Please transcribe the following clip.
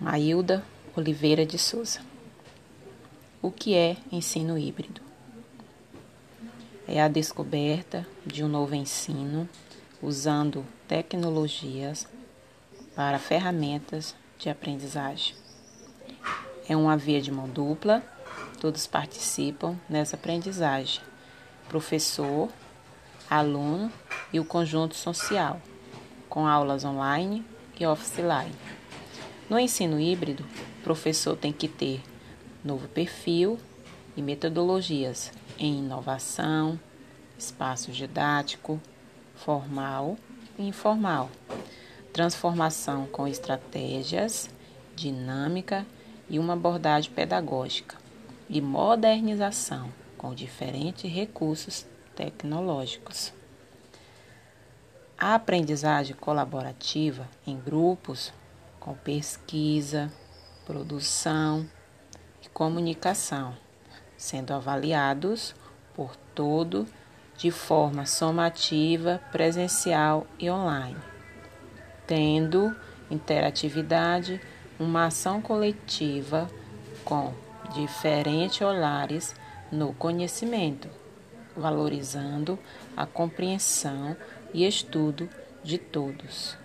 Mailda Oliveira de Souza. O que é ensino híbrido? É a descoberta de um novo ensino usando tecnologias para ferramentas de aprendizagem. É uma via de mão dupla, todos participam nessa aprendizagem: professor, aluno e o conjunto social, com aulas online e offline. No ensino híbrido, o professor tem que ter novo perfil e metodologias em inovação, espaço didático, formal e informal, transformação com estratégias, dinâmica e uma abordagem pedagógica, e modernização com diferentes recursos tecnológicos. A aprendizagem colaborativa em grupos com pesquisa, produção e comunicação, sendo avaliados por todo de forma somativa, presencial e online, tendo interatividade, uma ação coletiva com diferentes olhares no conhecimento, valorizando a compreensão e estudo de todos.